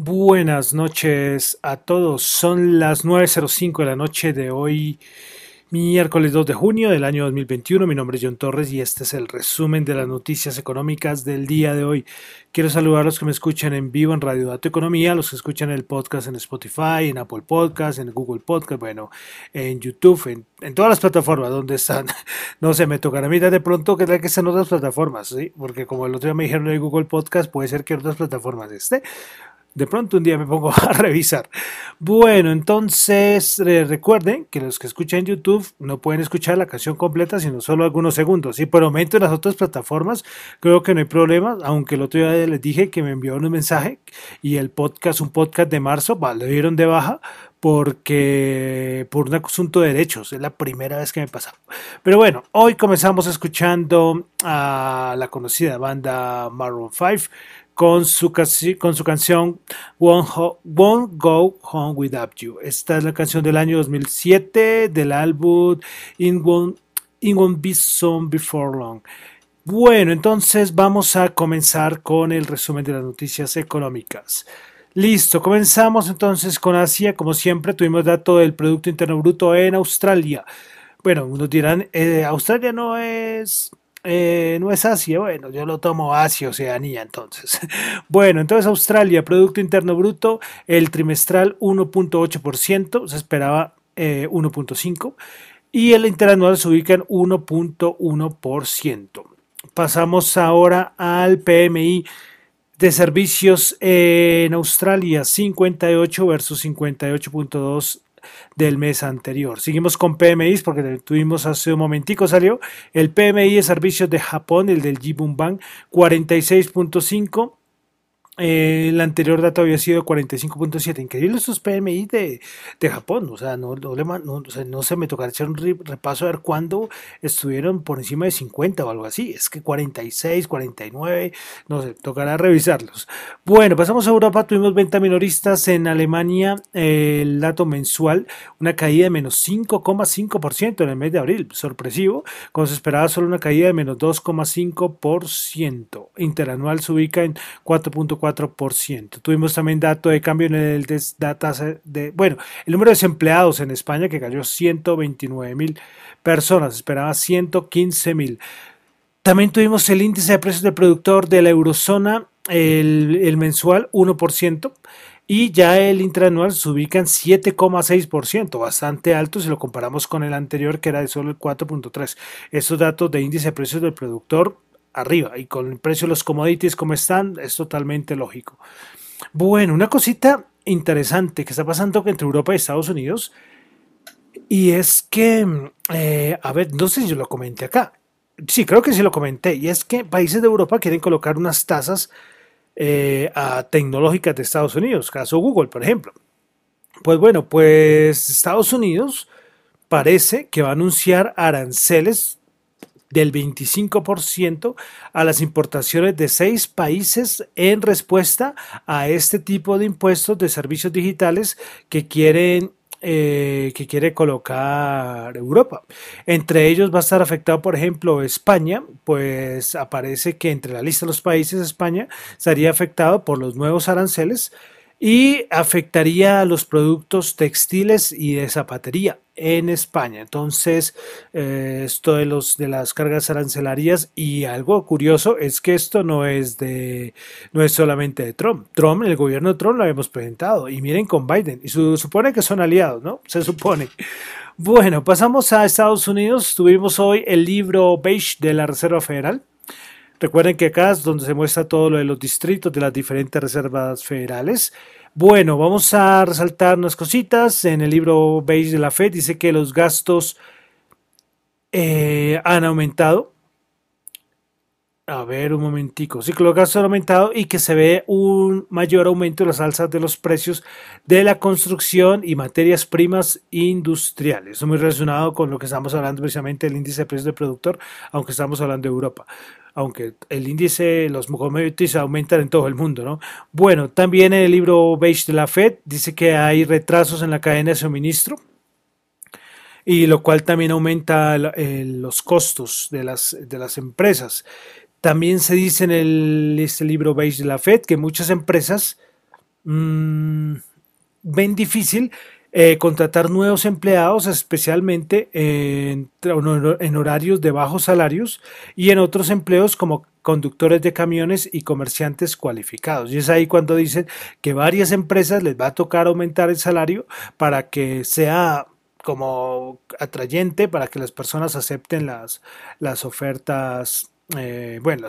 Buenas noches a todos. Son las 9.05 de la noche de hoy, miércoles 2 de junio del año 2021. Mi nombre es John Torres y este es el resumen de las noticias económicas del día de hoy. Quiero saludar a los que me escuchan en vivo en Radio Dato Economía, los que escuchan el podcast en Spotify, en Apple Podcast, en Google Podcast, bueno, en YouTube, en, todas las plataformas donde están. No sé, me tocará mirar de pronto que que estén otras plataformas, ¿sí? Porque como el otro día me dijeron en Google Podcast, puede ser que otras plataformas esté de pronto un día me pongo a revisar. Bueno, entonces recuerden que los que escuchan YouTube no pueden escuchar la canción completa, sino solo algunos segundos. Y por el momento en las otras plataformas creo que no hay problema, aunque el otro día les dije que me envió un mensaje y el podcast, un podcast de marzo, lo dieron de baja porque por un asunto de derechos, es la primera vez que me pasa. Pero bueno, hoy comenzamos escuchando a la conocida banda Maroon 5 con su, con su canción Won't, Go Home Without You. Esta es la canción del año 2007 del álbum In Won't, Be Soon Before Long. Bueno, entonces vamos a comenzar con el resumen de las noticias económicas. Listo, comenzamos entonces con Asia. Como siempre, tuvimos dato del Producto Interno Bruto en Australia. Bueno, unos dirán, eh, Australia no es eh, no es Asia, bueno, yo lo tomo Asia, Oceanía entonces. Bueno, entonces Australia, Producto Interno Bruto, el trimestral 1.8%, se esperaba 1.5%, eh, y el interanual se ubica en 1.1%. Pasamos ahora al PMI de servicios en Australia, 58 versus 58.2 del mes anterior. Seguimos con PMI porque tuvimos hace un momentico salió el PMI de servicios de Japón, el del Jibun Bank, 46.5 eh, el anterior dato había sido 45.7. Increíble esos PMI de, de, Japón. O sea, no, no, no, no se me tocará echar un repaso a ver cuándo estuvieron por encima de 50 o algo así. Es que 46, 49, no sé, tocará revisarlos. Bueno, pasamos a Europa. Tuvimos venta minoristas en Alemania. el dato mensual, una caída de menos 5,5% en el mes de abril. Sorpresivo. Como se esperaba, solo una caída de menos 2,5%. Interanual se ubica en 4.4%. Tuvimos también dato de cambio en el de, bueno, el número de desempleados en España que cayó 129 mil personas, esperaba 115 mil. También tuvimos el índice de precios del productor de la eurozona, el, mensual 1%, y ya el intraanual se ubica en 7,6%, bastante alto si lo comparamos con el anterior que era de solo el 4,3%. Estos datos de índice de precios del productor arriba y con el precio de los commodities como están, es totalmente lógico. Bueno, una cosita interesante que está pasando entre Europa y Estados Unidos y es que, eh, a ver, no sé si yo lo comenté acá. Sí, creo que sí lo comenté. Y es que países de Europa quieren colocar unas tasas eh, a tecnológicas de Estados Unidos, caso Google, por ejemplo. Pues bueno, pues Estados Unidos parece que va a anunciar aranceles del 25% a las importaciones de seis países en respuesta a este tipo de impuestos de servicios digitales que quieren eh, que quiere colocar Europa. Entre ellos va a estar afectado, por ejemplo, España, pues aparece que entre la lista de los países España estaría afectado por los nuevos aranceles y afectaría a los productos textiles y de zapatería en España. Entonces, eh, esto de, los, de las cargas arancelarias y algo curioso es que esto no es de no es solamente de Trump. Trump, el gobierno de Trump lo habíamos presentado y miren con Biden y se supone que son aliados, ¿no? Se supone. Bueno, pasamos a Estados Unidos. Tuvimos hoy el libro beige de la Reserva Federal. Recuerden que acá es donde se muestra todo lo de los distritos de las diferentes reservas federales. Bueno, vamos a resaltar unas cositas. En el libro Beige de la Fed dice que los gastos eh, han aumentado a ver, un momentico. Los gastos han aumentado y que se ve un mayor aumento de las alzas de los precios de la construcción y materias primas industriales. Eso muy relacionado con lo que estamos hablando precisamente del índice de precios del productor, aunque estamos hablando de Europa. Aunque el índice, los commodities aumentan en todo el mundo, ¿no? Bueno, también en el libro Beige de la Fed dice que hay retrasos en la cadena de suministro y lo cual también aumenta los costos de las, de las empresas. También se dice en el, este libro Beige de la Fed que muchas empresas mm, ven difícil eh, contratar nuevos empleados, especialmente en, horarios de bajos salarios y en otros empleos como conductores de camiones y comerciantes cualificados. Y es ahí cuando dicen que varias empresas les va a tocar aumentar el salario para que sea como atrayente, para que las personas acepten las, las ofertas eh, bueno,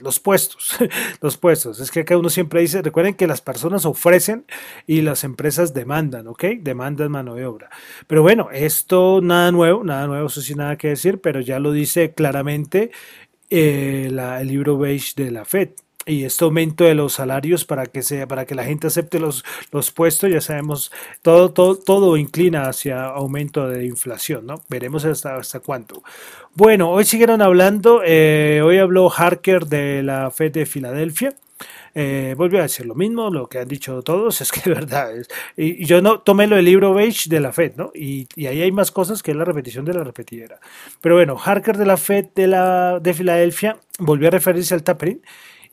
los, puestos, los puestos. Es que acá uno siempre dice, recuerden que las personas ofrecen y las empresas demandan, ¿ok? Demandan mano de obra. Pero bueno, esto nada nuevo, nada nuevo, eso sí nada que decir, pero ya lo dice claramente eh, el libro beige de la FED y este aumento de los salarios para que sea para que la gente acepte los, los puestos ya sabemos todo, todo todo inclina hacia aumento de inflación no veremos hasta hasta cuánto bueno hoy siguieron hablando eh, hoy habló Harker de la Fed de Filadelfia eh, volvió a decir lo mismo, lo que han dicho todos, es que de verdad. Y, yo no tomé lo del libro Beige de la FED, ¿no? Y, ahí hay más cosas que la repetición de la repetidera. Pero bueno, Harker de la FED de, la, de Filadelfia volvió a referirse al tapering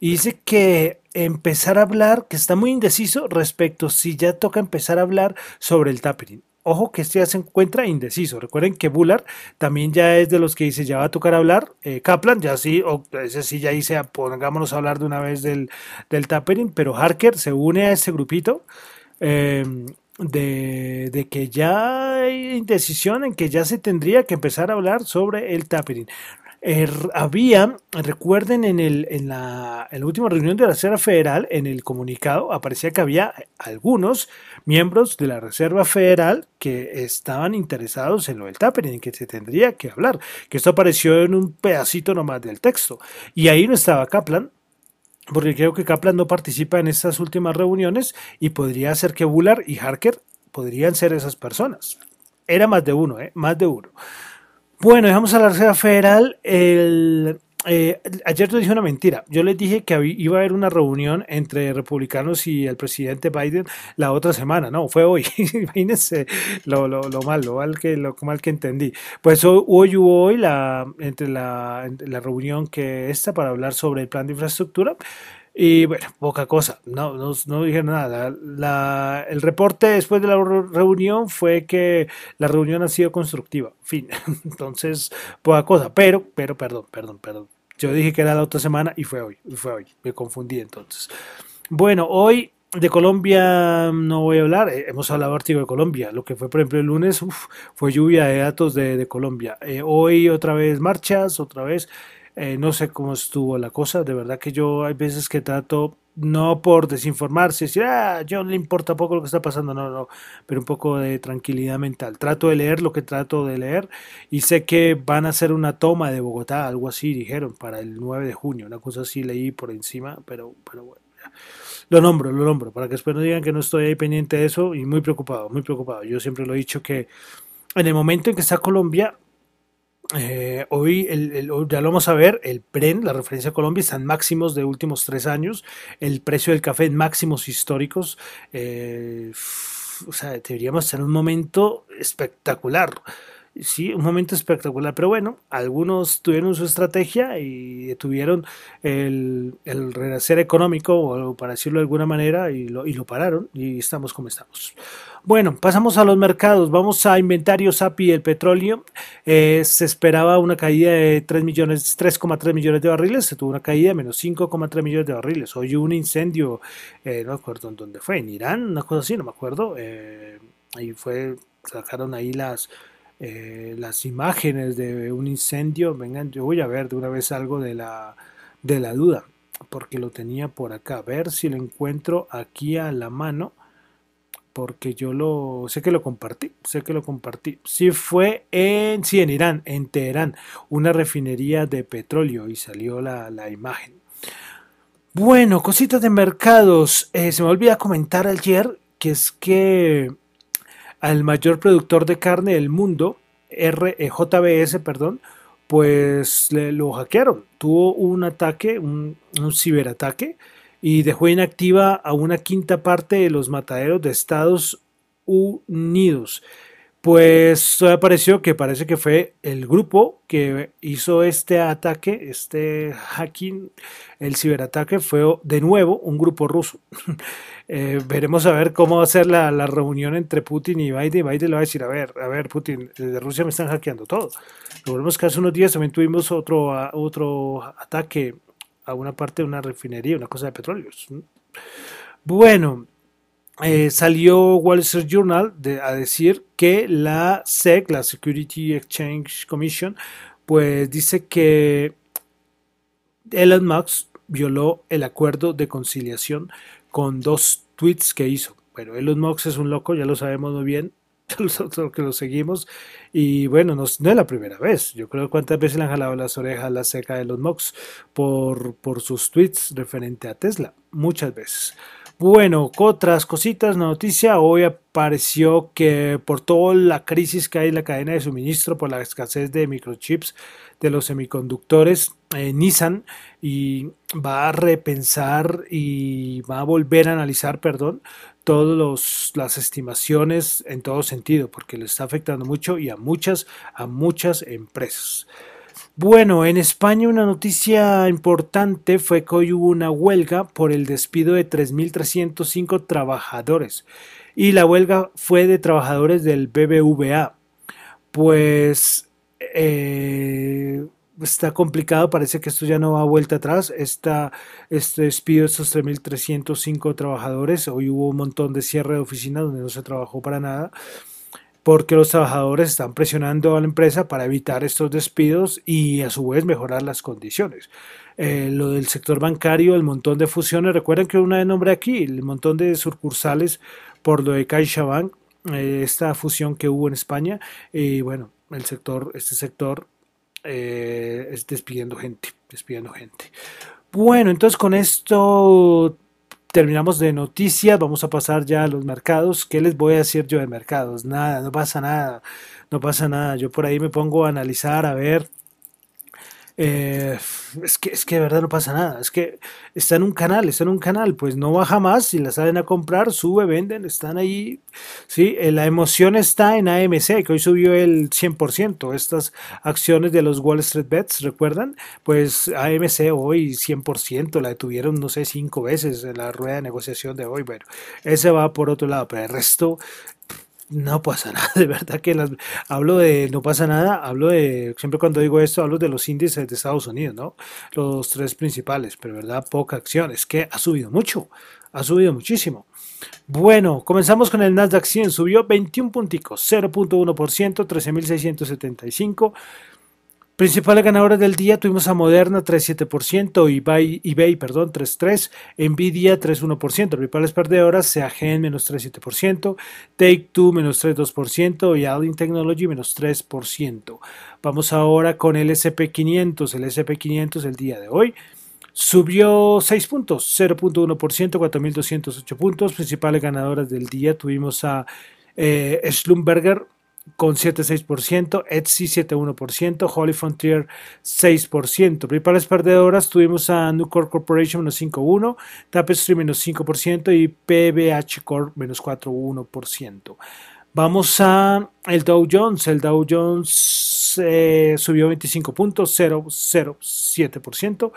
y dice que empezar a hablar, que está muy indeciso respecto si ya toca empezar a hablar sobre el tapering. Ojo que este ya se encuentra indeciso. Recuerden que Bullard también ya es de los que dice ya va a tocar hablar. Eh, Kaplan ya sí, o ese sí ya dice pongámonos a hablar de una vez del, del tapering, pero Harker se une a este grupito. Eh, de, de, que ya hay indecisión en que ya se tendría que empezar a hablar sobre el tapering. Er, había, recuerden, en, el, en, la, última reunión de la Reserva Federal, en el comunicado aparecía que había algunos miembros de la Reserva Federal que estaban interesados en lo del tapering, en que se tendría que hablar, que esto apareció en un pedacito nomás del texto. Y ahí no estaba Kaplan, porque creo que Kaplan no participa en estas últimas reuniones y podría ser que Bullard y Harker podrían ser esas personas. Era más de uno, ¿eh? más de uno. Bueno, dejamos a la Reserva Federal. Eh, ayer te dije una mentira. Yo les dije que iba a haber una reunión entre republicanos y el presidente Biden la otra semana. No, fue hoy. Imagínense lo, lo, lo, mal, lo mal que, lo mal que entendí. Pues hoy, hubo hoy la, entre la, la reunión que esta para hablar sobre el plan de infraestructura. Y bueno, poca cosa, no, no, no dije nada. La, el reporte después de la reunión fue que la reunión ha sido constructiva, fin. Entonces, poca cosa, pero, pero, perdón, perdón, perdón. Yo dije que era la otra semana y fue hoy, fue hoy, me confundí entonces. Bueno, hoy de Colombia no voy a hablar, eh, hemos hablado artículo de Colombia, lo que fue por ejemplo el lunes fue lluvia de datos de, de Colombia. Eh, hoy otra vez marchas, otra vez eh, no sé cómo estuvo la cosa, de verdad que yo hay veces que trato, no por desinformarse, decir, ah, yo le importa poco lo que está pasando, no, no, pero un poco de tranquilidad mental. Trato de leer lo que trato de leer y sé que van a hacer una toma de Bogotá, algo así dijeron, para el 9 de junio, una cosa así leí por encima, pero, pero bueno. Lo nombro, lo nombro, para que después no digan que no estoy ahí pendiente de eso y muy preocupado, muy preocupado. Yo siempre lo he dicho que en el momento en que está Colombia, eh, hoy ya lo vamos a ver, el PREN, la referencia a Colombia, está en máximos de últimos tres años, el precio del café en máximos históricos. Eh, o sea, deberíamos estar en un momento espectacular. Sí, un momento espectacular, pero bueno, algunos tuvieron su estrategia y tuvieron el, el renacer económico, o para decirlo de alguna manera, y lo, y lo pararon y estamos como estamos. Bueno, pasamos a los mercados. Vamos a inventarios API el petróleo. Eh, se esperaba una caída de 3 millones, 3,3 millones de barriles. Se tuvo una caída de menos 5,3 millones de barriles. Hoy hubo un incendio, eh, no me acuerdo en dónde fue, en Irán, una cosa así, no me acuerdo. Eh, ahí fue, sacaron ahí las eh, las imágenes de un incendio, vengan, yo voy a ver de una vez algo de la, de la duda, porque lo tenía por acá, a ver si lo encuentro aquí a la mano, porque yo lo, sé que lo compartí, sé que lo compartí, sí fue en, sí, en Irán, en Teherán, una refinería de petróleo y salió la, la imagen. Bueno, cositas de mercados. Eh, se me olvidó comentar ayer que es que al mayor productor de carne del mundo, RJBS, perdón, pues le, lo hackearon. Tuvo un ataque, un, ciberataque, y dejó inactiva a una quinta parte de los mataderos de Estados Unidos. Pues apareció que parece que fue el grupo que hizo este ataque, este hacking, el ciberataque, fue de nuevo un grupo ruso. Eh, veremos a ver cómo va a ser la, reunión entre Putin y Biden. Biden le va a decir, a ver, a ver, Putin, desde Rusia me están hackeando todo. Recordemos que hace unos días también tuvimos otro, otro ataque a una parte de una refinería, una cosa de petróleo. Bueno, eh, salió Wall Street Journal a decir que la SEC, la Security Exchange Commission, pues dice que Elon Musk violó el acuerdo de conciliación con dos tweets que hizo. Bueno, Elon Musk es un loco, ya lo sabemos muy bien, nosotros que lo seguimos, y bueno, no, es la primera vez. Yo creo cuántas veces le han jalado las orejas la seca de Elon Musk por, por sus tweets referente a Tesla, muchas veces. Bueno, otras cositas, noticia, hoy apareció que por toda la crisis que hay en la cadena de suministro, por la escasez de microchips de los semiconductores, eh, Nissan y va a repensar y va a volver a analizar, perdón, todas las estimaciones en todo sentido, porque le está afectando mucho y a muchas, a muchas empresas. Bueno, en España una noticia importante fue que hoy hubo una huelga por el despido de 3.305 trabajadores y la huelga fue de trabajadores del BBVA. Pues eh, está complicado, parece que esto ya no va vuelta atrás. este despido de estos 3.305 trabajadores, hoy hubo un montón de cierre de oficinas donde no se trabajó para nada porque los trabajadores están presionando a la empresa para evitar estos despidos y a su vez mejorar las condiciones. Eh, lo del sector bancario, el montón de fusiones, recuerden que una de nombre aquí, el montón de sucursales por lo de CaixaBank, eh, esta fusión que hubo en España, y bueno, el sector, este sector eh, es despidiendo gente, despidiendo gente. Bueno, entonces con esto terminamos de noticias, vamos a pasar ya a los mercados. ¿Qué les voy a decir yo de mercados? Nada, no pasa nada, no pasa nada. Yo por ahí me pongo a analizar, a ver eh, es, que, es que de verdad no pasa nada. Es que está en un canal, está en un canal, pues no baja más. Si la salen a comprar, sube, venden, están ahí. Sí, eh, la emoción está en AMC, que hoy subió el 100%. Estas acciones de los Wall Street Bets, ¿recuerdan? Pues AMC hoy 100%, la detuvieron, no sé, cinco veces en la rueda de negociación de hoy. Bueno, ese va por otro lado, pero el resto no pasa nada, de verdad que las, hablo de no pasa nada, hablo de, siempre cuando digo esto, hablo de los índices de Estados Unidos, ¿no? Los tres principales, pero verdad, poca acción, es que ha subido mucho, ha subido muchísimo. Bueno, comenzamos con el Nasdaq 100, subió 21 punticos, 0.1%, 13.675. Principales ganadoras del día tuvimos a Moderna 3.7%, eBay, eBay perdón, 3.3%, Nvidia 3.1%, principales perdedoras Seagen menos 3.7%, Take-Two menos 3.2% y Allen Technology menos 3%. Vamos ahora con el SP500, el SP500 el día de hoy. Subió 6 puntos, 0.1%, 4.208 puntos. Principales ganadoras del día tuvimos a eh, Schlumberger con 7,6%, Etsy 7,1%, Holy Frontier 6%. Principales perdedoras tuvimos a Nucor Corporation menos 5,1%, Tapestry menos 5% y PBH Corp menos 4,1%. Vamos a el Dow Jones. El Dow Jones eh, subió 25 puntos, 0,07%.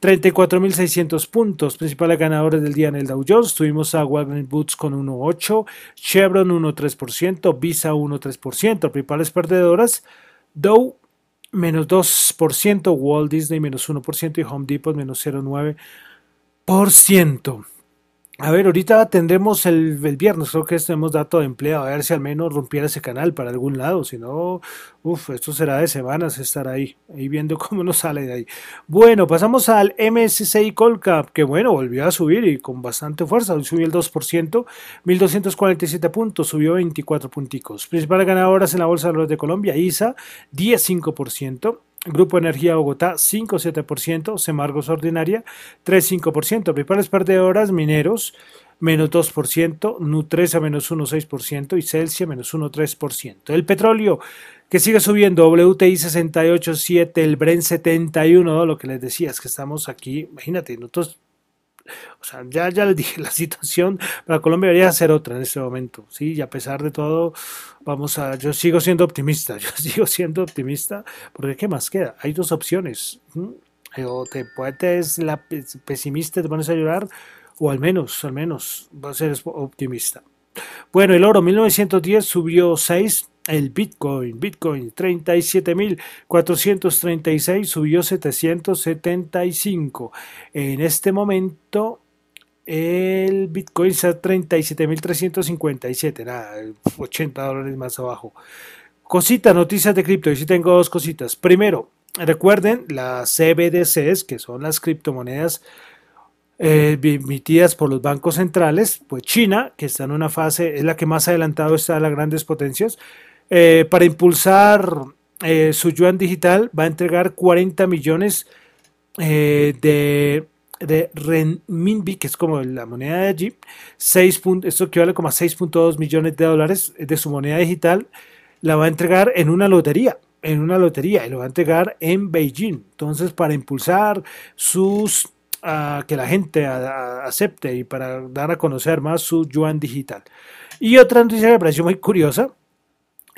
34.600 puntos. Principales ganadores del día en el Dow Jones. Tuvimos a Wagner Boots con 1.8%, Chevron 1.3%, Visa 1.3%. Principales perdedoras, Dow menos 2%, Walt Disney menos 1% y Home Depot menos 0.9%. A ver, ahorita tendremos el, viernes, creo que tenemos dato de empleo, a ver si al menos rompiera ese canal para algún lado, si no, uff, esto será de semanas estar ahí, ahí viendo cómo nos sale de ahí. Bueno, pasamos al MSCI Colcap, que bueno, volvió a subir y con bastante fuerza, hoy subió el 2%, 1247 puntos, subió 24 punticos. Principales ganadoras en la Bolsa de Valores de Colombia, ISA, 15%. Grupo Energía Bogotá 5,7%, Semargos Ordinaria 3,5%, principales perdedoras mineros menos 2%, Nutresa menos 1,6% y Celsia menos 1,3%. El petróleo que sigue subiendo, WTI 68,7, el Bren 71, lo que les decía es que estamos aquí, imagínate, nosotros O sea, ya, ya les dije, la situación para Colombia debería ser otra en este momento, ¿sí? Y a pesar de todo, vamos a, yo sigo siendo optimista, yo sigo siendo optimista, porque ¿qué más queda? Hay dos opciones. O te puedes, la pesimista, te pones a llorar, o al menos, al menos, va a ser optimista. Bueno, el oro 1910 subió 6, el Bitcoin, Bitcoin 37.436 subió 775. En este momento el Bitcoin está a 37.357, nada, 80 dólares más abajo. Cositas, noticias de cripto, y sí tengo dos cositas. Primero, recuerden las CBDCs, que son las criptomonedas eh, emitidas por los bancos centrales, pues China, que está en una fase, es la que más adelantado está a las grandes potencias, eh, para impulsar eh, su yuan digital va a entregar 40 millones de, de renminbi, que es como la moneda de allí, 6 esto equivale como a 6.2 millones de dólares de su moneda digital, la va a entregar en una lotería en una lotería y lo va a entregar en Beijing. Entonces, para impulsar sus que la gente acepte y para dar a conocer más su yuan digital. Y otra noticia que me pareció muy curiosa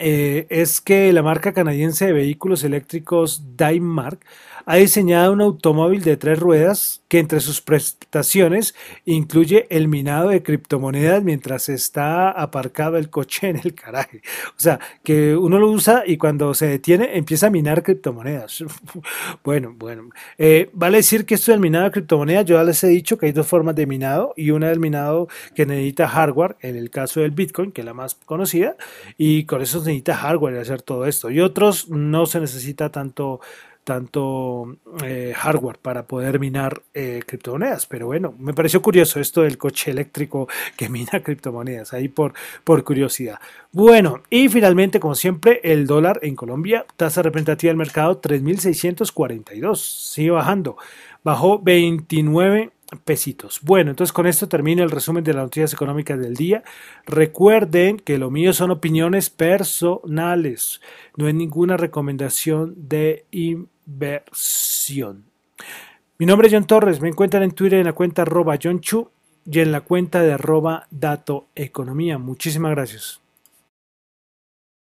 eh, es que la marca canadiense de vehículos eléctricos Daimmark ha diseñado un automóvil de tres ruedas que entre sus prestaciones incluye el minado de criptomonedas mientras está aparcado el coche en el garaje. O sea, que uno lo usa y cuando se detiene empieza a minar criptomonedas. bueno, bueno. Eh, vale decir que esto del minado de criptomonedas, yo ya les he dicho que hay dos formas de minado y una del minado que necesita hardware, en el caso del Bitcoin, que es la más conocida, y con eso se necesita hardware hacer todo esto. Y otros no se necesita tanto tanto eh, hardware para poder minar eh, criptomonedas. Pero bueno, me pareció curioso esto del coche eléctrico que mina criptomonedas, ahí por, por curiosidad. Bueno, y finalmente, como siempre, el dólar en Colombia, tasa representativa del mercado 3.642, sigue bajando, bajó 29 pesitos. Bueno, entonces con esto termina el resumen de las noticias económicas del día. Recuerden que lo mío son opiniones personales, no es ninguna recomendación de inversión. Mi nombre es John Torres, me encuentran en Twitter en la cuenta arroba John Chu y en la cuenta de arroba Dato Economía. Muchísimas gracias.